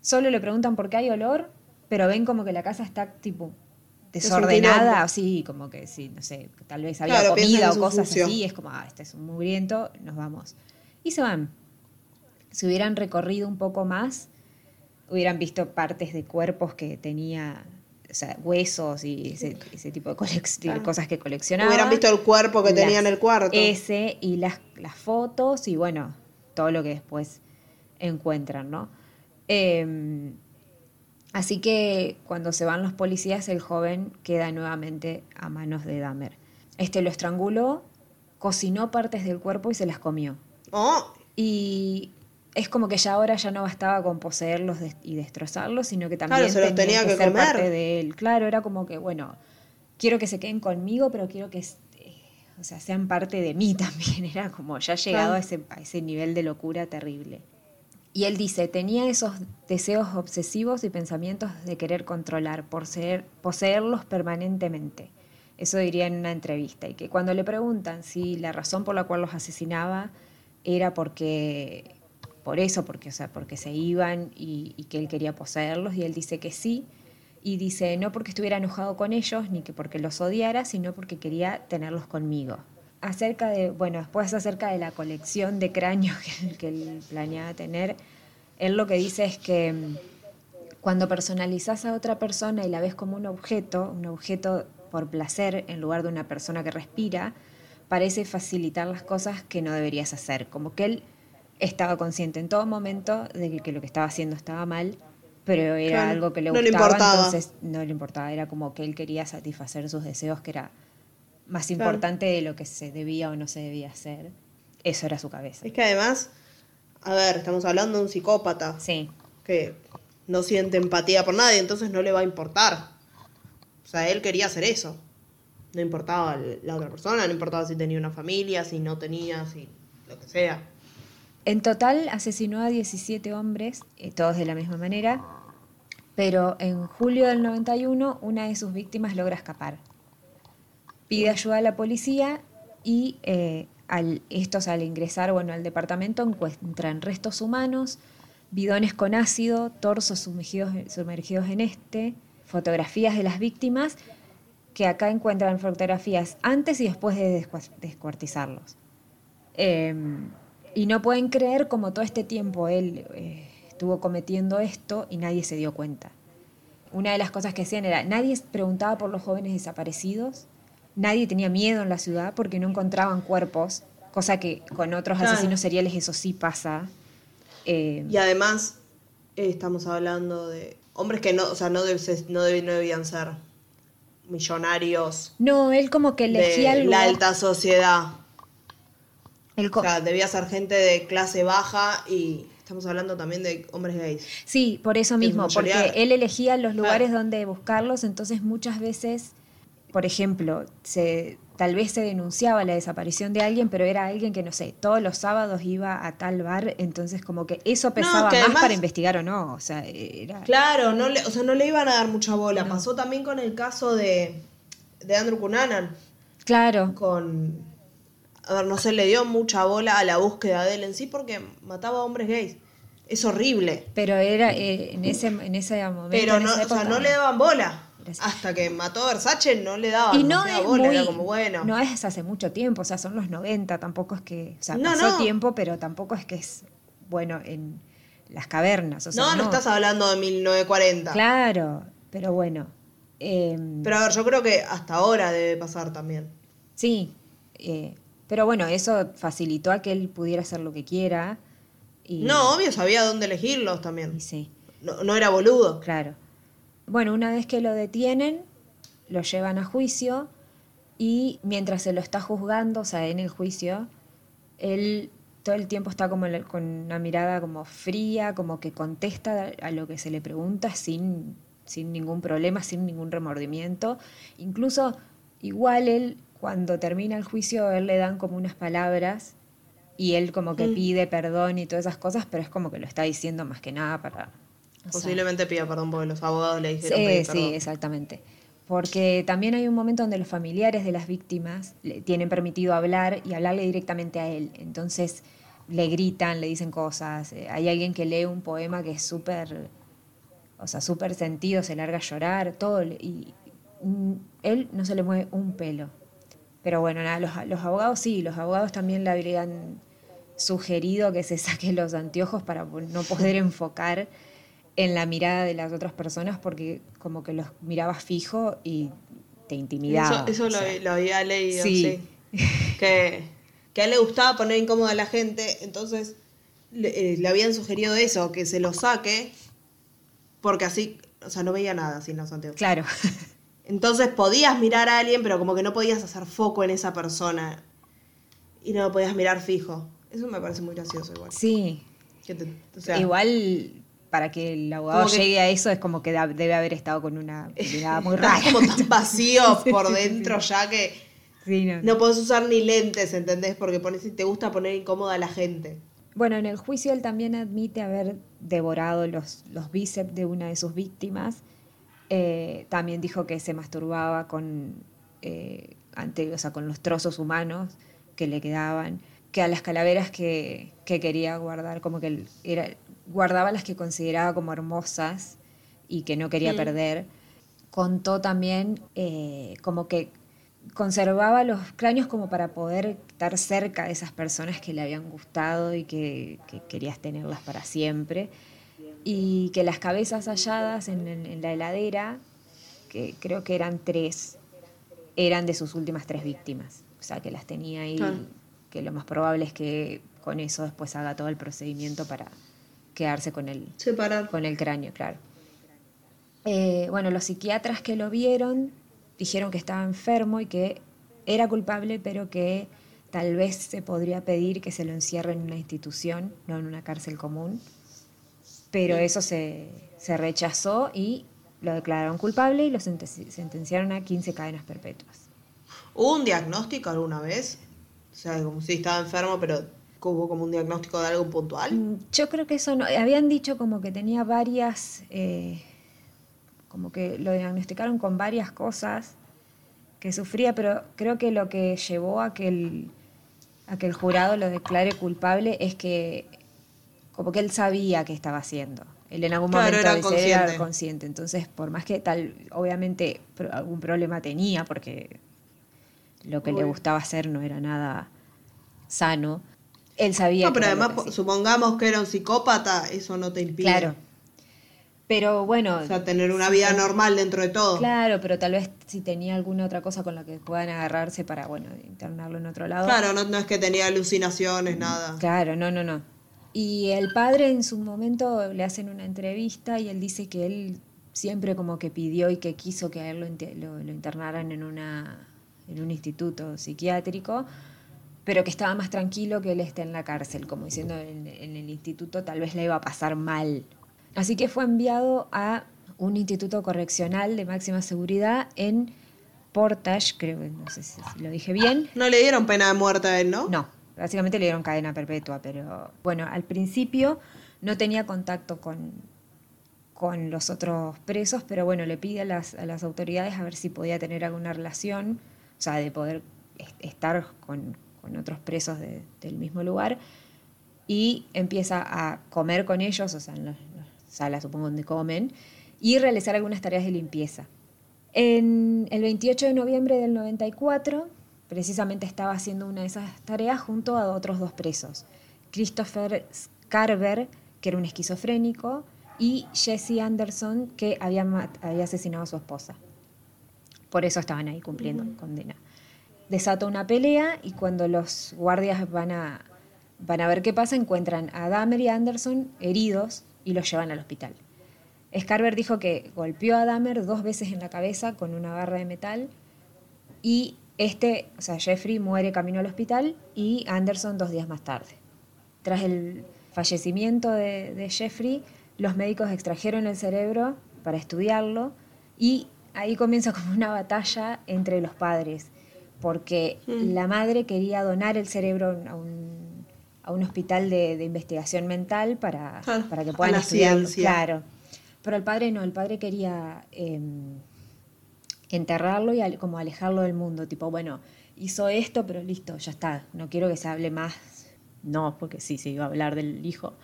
Solo le preguntan por qué hay olor, pero ven como que la casa está tipo desordenada, o sí, como que sí, no sé, tal vez había Claro, comida o cosas sucio. así, es como, ah, este es un mugriento, nos vamos. Y se van. Si hubieran recorrido un poco más, hubieran visto partes de cuerpos que tenía, o sea, huesos y ese, ese tipo de, Claro. cosas que coleccionaba. Hubieran visto el cuerpo que tenía en el cuarto. Ese y las, las fotos y bueno, todo lo que después encuentran, ¿no? Eh, así que cuando se van los policías, el joven queda nuevamente a manos de Dahmer. Este lo estranguló, cocinó partes del cuerpo y se las comió. Oh, Y es como que ya ahora ya no bastaba con poseerlos y destrozarlos, sino que también Claro, se los tenía que ser comer. parte de él. Claro, era como que, bueno, quiero que se queden conmigo, pero quiero que o sea, sean parte de mí también. Era como ya llegado Claro. a, ese, a ese nivel de locura terrible. Y él dice, tenía esos deseos obsesivos y pensamientos de querer controlar, poseer, poseerlos permanentemente. Eso diría en una entrevista. Y que cuando le preguntan si la razón por la cual los asesinaba era porque, por eso, porque, o sea, porque se iban y, y que él quería poseerlos, y él dice que sí. Y dice, no porque estuviera enojado con ellos, ni que porque los odiara, sino porque quería tenerlos conmigo. Acerca de, bueno, después acerca de la colección de cráneos que, que él planeaba tener, él lo que dice es que mm, cuando personalizas a otra persona y la ves como un objeto, un objeto por placer en lugar de una persona que respira, parece facilitar las cosas que no deberías hacer. Como que él estaba consciente en todo momento de que, lo que estaba haciendo estaba mal, pero era Claro, algo que le no le gustaba, importaba. entonces no le importaba. Era como que él quería satisfacer sus deseos, que era más Claro. importante de lo que se debía o no se debía hacer. Eso era su cabeza. es que además, a ver, estamos hablando de un psicópata Sí, que no siente empatía por nadie, entonces no le va a importar. O sea, él quería hacer eso. No importaba la otra persona, no importaba si tenía una familia, si no tenía, si lo que sea. En total asesinó a 17 hombres, eh, todos de la misma manera, pero en julio del 91 una de sus víctimas logra escapar. Pide ayuda a la policía y eh, estos al ingresar bueno, al departamento encuentran restos humanos, bidones con ácido, torsos sumergidos, sumergidos en este, fotografías de las víctimas, que acá encuentran fotografías antes y después de descua- descuartizarlos. Eh, y no pueden creer como todo este tiempo él eh, estuvo cometiendo esto y nadie se dio cuenta. Una de las cosas que hacían era, nadie preguntaba por los jóvenes desaparecidos, nadie tenía miedo en la ciudad porque no encontraban cuerpos, cosa que con otros Claro. asesinos seriales eso sí pasa. Eh, Y además, eh, estamos hablando de hombres que no, o sea, no, deb- no, deb- no debían ser millonarios no, él como que elegía de el la alta sociedad. co- O sea, debía ser gente de clase baja y estamos hablando también de hombres gays. Sí, por eso mismo, porque él elegía los lugares Claro. donde buscarlos, entonces muchas veces, por ejemplo, se, tal vez se denunciaba la desaparición de alguien, pero era alguien que, no sé, todos los sábados iba a tal bar, entonces como que eso pesaba que más para investigar o no, o sea, era... Claro, no le, o sea, no le iban a dar mucha bola. Pasó también con el caso de, de Andrew Cunanan, Claro, con... A ver, no se le dio mucha bola a la búsqueda de él en sí porque mataba a hombres gays. Es horrible. pero era eh, en, ese, en ese momento... Pero en no, esa o sea, no le daban bola. Gracias. Hasta que mató a Versace no le daban Y no es bola. muy, Era como, bueno. no es hace mucho tiempo, o sea, son los 90, tampoco es que, o sea, No, pasó no. tiempo, pero tampoco es que es, bueno, en las cavernas, o sea, no, no, estás hablando de 1940. Claro, pero bueno. eh, Pero a ver, yo creo que hasta ahora debe pasar también. sí, eh, pero bueno, eso facilitó a que él pudiera hacer lo que quiera. Y, No, obvio, sabía dónde elegirlos también. y sí, No, no era boludo. claro. Bueno, una vez que lo detienen, lo llevan a juicio y mientras se lo está juzgando, o sea, en el juicio, él todo el tiempo está como con una mirada como fría, como que contesta a lo que se le pregunta sin, sin ningún problema, sin ningún remordimiento. Incluso, igual él, cuando termina el juicio, él le dan como unas palabras y él como que Mm. pide perdón y todas esas cosas, pero es como que lo está diciendo más que nada para... o sea, Posiblemente pida perdón porque los abogados le dijeron Sí, pedir sí, exactamente. Porque también hay un momento donde los familiares de las víctimas le tienen permitido hablar y hablarle directamente a él. Entonces le gritan, le dicen cosas. Eh, Hay alguien que lee un poema que es súper, o sea, súper sentido, se larga a llorar, todo. Y él no se le mueve un pelo. Pero bueno, nada, los, los abogados sí, los abogados también le habrían sugerido que se saque los anteojos para no poder enfocar en la mirada de las otras personas porque como que los mirabas fijo y te intimidaba. Eso, lo, lo había leído, Sí. sí. Que, que a él le gustaba poner incómoda a la gente, entonces le, eh, le habían sugerido eso, que se lo saque, porque así, o sea, no veía nada sin los anteojos. Claro. Entonces podías mirar a alguien, pero como que no podías hacer foco en esa persona. Y no lo podías mirar fijo. Eso me parece muy gracioso igual. Sí. Te- o sea, Igual, para que el abogado Como que- llegue a eso, es como que da- debe haber estado con una mirada muy rara. como tan vacío Sí, por dentro ya que Sí, no. no podés usar ni lentes, ¿entendés? Porque pones, te gusta poner incómoda a la gente. Bueno, en el juicio él también admite haber devorado los, los bíceps de una de sus víctimas. Eh, también dijo que se masturbaba con, eh, ante, o sea, con los trozos humanos que le quedaban, que a las calaveras que, que quería guardar, como que él era, guardaba las que consideraba como hermosas y que no quería Mm. perder. Contó también eh, como que conservaba los cráneos como para poder estar cerca de esas personas que le habían gustado y que, que querías tenerlas para siempre. Y que las cabezas halladas en, en- en la heladera, que creo que eran tres, eran de sus últimas tres víctimas. O sea, que las tenía ahí, Claro. que lo más probable es que con eso después haga todo el procedimiento para quedarse con el, Separar. con el cráneo, claro. Eh, bueno, los psiquiatras que lo vieron dijeron que estaba enfermo y que era culpable, pero que tal vez se podría pedir que se lo encierre en una institución, no en una cárcel común. Pero eso se, se rechazó y lo declararon culpable y lo senten- sentenciaron a 15 cadenas perpetuas. ¿Hubo un diagnóstico alguna vez? O sea, como si estaba enfermo, pero hubo como un diagnóstico de algo puntual. Mm, Yo creo que eso no. Habían dicho como que tenía varias. eh, como que lo diagnosticaron con varias cosas que sufría, pero creo que lo que llevó a que el, a que el jurado lo declare culpable es que. como que él sabía qué estaba haciendo. Él en algún Claro, momento era consciente. Entonces, por más que tal, obviamente algún problema tenía, porque lo que le gustaba hacer no era nada sano. Él sabía No, pero además, que supongamos que era un psicópata, eso no te impide. Claro. Pero bueno, O sea, tener una vida normal dentro de todo. claro, pero tal vez si tenía alguna otra cosa con la que puedan agarrarse para, bueno, internarlo en otro lado. Claro, no, no es que tenía alucinaciones, nada. Claro, no, no, no. Y el padre en su momento le hacen una entrevista y él dice que él siempre como que pidió y que quiso que a él lo, lo- lo internaran en, una, en un instituto psiquiátrico, pero que estaba más tranquilo que él esté en la cárcel, como diciendo en, en el instituto tal vez le iba a pasar mal. Así que fue enviado a un instituto correccional de máxima seguridad en Portage, creo que no sé si lo dije bien, No le dieron pena de muerte a él, ¿no? no, básicamente le dieron cadena perpetua, pero bueno, al principio no tenía contacto con, con los otros presos, pero bueno, le pide a las, a las autoridades a ver si podía tener alguna relación, o sea, de poder est- estar con, con otros presos de- del mismo lugar, y empieza a comer con ellos, o sea, en las las salas supongo donde comen, y realizar algunas tareas de limpieza. En el 28 de noviembre del 94, precisamente estaba haciendo una de esas tareas junto a otros dos presos, Christopher Carver, que era un esquizofrénico, y Jesse Anderson, que había, había asesinado a su esposa. Por eso estaban ahí cumpliendo condena. Desata una pelea y cuando los guardias van a, van a ver qué pasa, encuentran a Dahmer y Anderson heridos y los llevan al hospital. Scarver dijo que golpeó a Dahmer dos veces en la cabeza con una barra de metal y este, o sea, Jeffrey muere camino al hospital y Anderson dos días más tarde. Tras el fallecimiento de, de Jeffrey, los médicos extrajeron el cerebro para estudiarlo y ahí comienza como una batalla entre los padres, porque la madre quería donar el cerebro a un, a un hospital de, de investigación mental para, Claro, para que puedan estudiarlo. Claro. Pero el padre no, el padre quería eh, enterrarlo y como alejarlo del mundo, tipo, bueno, hizo esto, pero listo, ya está, no quiero que se hable más. No, porque sí, se iba a hablar del hijo.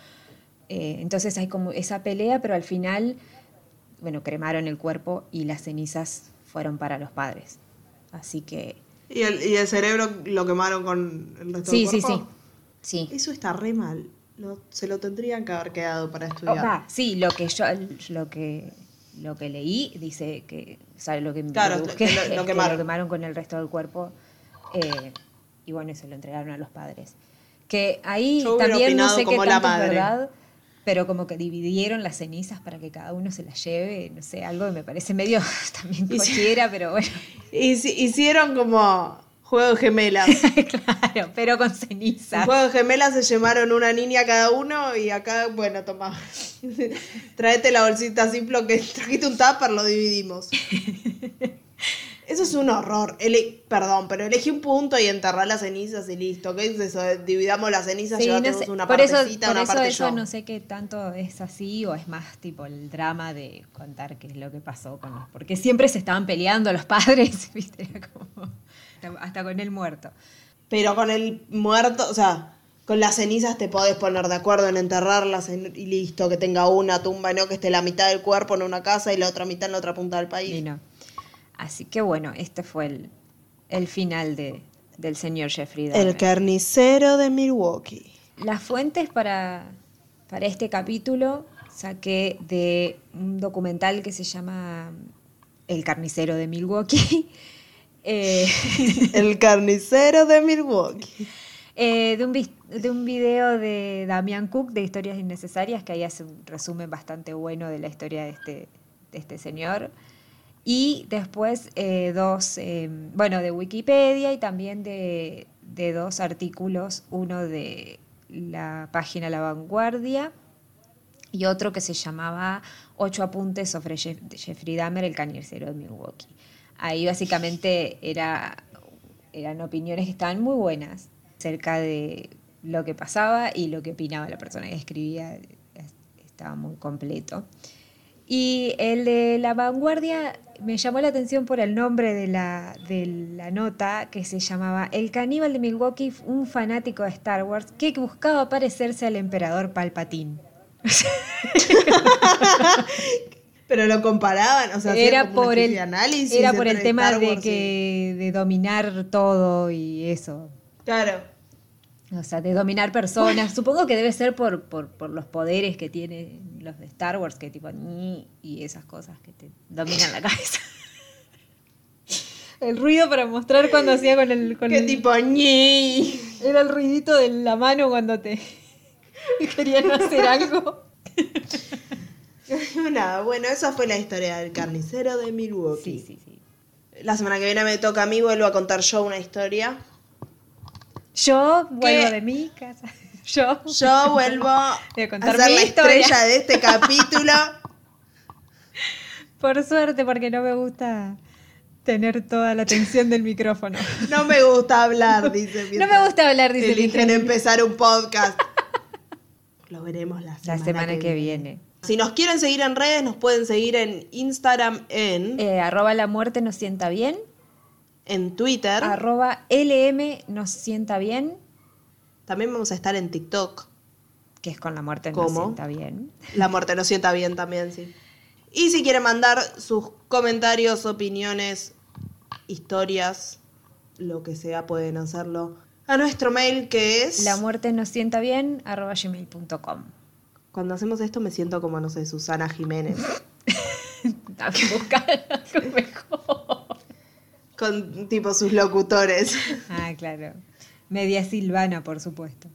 Eh, entonces hay como esa pelea, pero al final, bueno, cremaron el cuerpo y las cenizas fueron para los padres. Así que... ¿Y el, y el cerebro lo quemaron con el resto Sí, del sí, sí. cuerpo? Sí. Eso está re mal. Lo- se lo tendrían que haber quedado para estudiar. Va, sí, lo que yo lo que lo que leí dice que o sea, lo que, Claro, lo busqué que lo- lo es que quemaron. lo quemaron con el resto del cuerpo eh, y bueno eso lo entregaron a los padres Que ahí Yo también no sé qué tanto es verdad, pero como que dividieron las cenizas para que cada uno se las lleve, no sé, algo que me parece medio también cualquiera, pero bueno, Hici- hicieron como juego de gemelas. claro, pero con En cenizas. juego de gemelas se llevaron una niña cada uno y acá, bueno, toma. Traete la bolsita Ziploc que trajiste un tupper, lo dividimos. Eso es un horror. Ele- Perdón, pero elegí un punto y enterrar las cenizas y listo. ¿Qué es eso? Dividamos las cenizas, Sí, no sé, una por eso, por una eso parte eso yo. no sé qué tanto es así o es más tipo el drama de contar qué es lo que pasó con los... Porque siempre se estaban peleando los padres, ¿viste? Era como- hasta- hasta con el muerto. Pero con el muerto, o sea, con las cenizas te podés poner de acuerdo en enterrarlas en- y listo, que tenga una tumba, no que esté la mitad del cuerpo en una casa y la otra mitad en la otra punta del país. Y no. Así que bueno, este fue el, el final de, del señor Jeffrey Dahmer. El carnicero de Milwaukee. Las fuentes para, para este capítulo saqué de un documental que se llama El carnicero de Milwaukee. Eh, El carnicero de Milwaukee. eh, de, un, de un video de Damian Cook de Historias Innecesarias, que ahí hace un resumen bastante bueno de la historia de este, de este señor. Y después eh, dos, eh, bueno, de Wikipedia y también de, de dos artículos, uno de la página La Vanguardia y otro que se llamaba Ocho apuntes sobre Jeff- Jeffrey Dahmer, el carnicero de Milwaukee. Ahí básicamente era, eran opiniones que estaban muy buenas acerca de lo que pasaba y lo que opinaba la persona que escribía. Es- Estaba muy completo. Y el de La Vanguardia me llamó la atención por el nombre de la, de la nota que se llamaba El caníbal de Milwaukee, un fanático de Star Wars que buscaba parecerse al emperador Palpatine. Pero lo comparaban, o sea, era por el, de análisis era por el tema de que de dominar todo y eso. Claro. O sea, de dominar personas. Supongo que debe ser por, por, por los poderes que tienen los de Star Wars, que tipo y esas cosas que te dominan la cabeza. El ruido para mostrar cuando hacía con el. Con ¿Qué el- tipo ñi? Era el ruidito de la mano cuando te querían hacer algo. Nada, bueno, esa fue la historia del carnicero de Milwaukee. Sí, sí, sí. La semana que viene me toca a mí, vuelvo a contar yo una historia. Yo vuelvo ¿Qué? de mi casa. Yo. Yo vuelvo a Voy a contar ser la historia. estrella de este capítulo. Por suerte, porque no me gusta tener toda la atención del micrófono. No me gusta hablar, dice. No me gusta hablar, dice Eligen empezar un podcast. Lo veremos la semana, La semana que viene. Si nos quieren seguir en redes, nos pueden seguir en Instagram, en, Eh, arroba la muerte nos sienta bien. En Twitter. Arroba LM nos sienta bien. También vamos a estar en TikTok. Que es con la muerte nos sienta bien. La muerte nos sienta bien también, sí. Y si quieren mandar sus comentarios, opiniones, historias, lo que sea, pueden hacerlo a nuestro mail que es... La muerte nos sienta bien. Arroba gmail.com. Cuando hacemos esto me siento como, no sé, Susana Jiménez. Buscar algo mejor. Con tipo sus locutores. Ah, claro. Media silvana, por supuesto.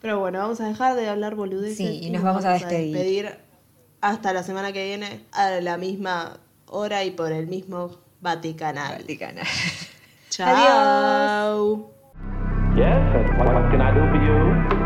Pero bueno, vamos a dejar de hablar boludeces. Sí, y nos vamos a despedir. despedir hasta la semana que viene a la misma hora y por el mismo Vaticanal. Vaticana. Chao. Yes, and what, what can I do for you?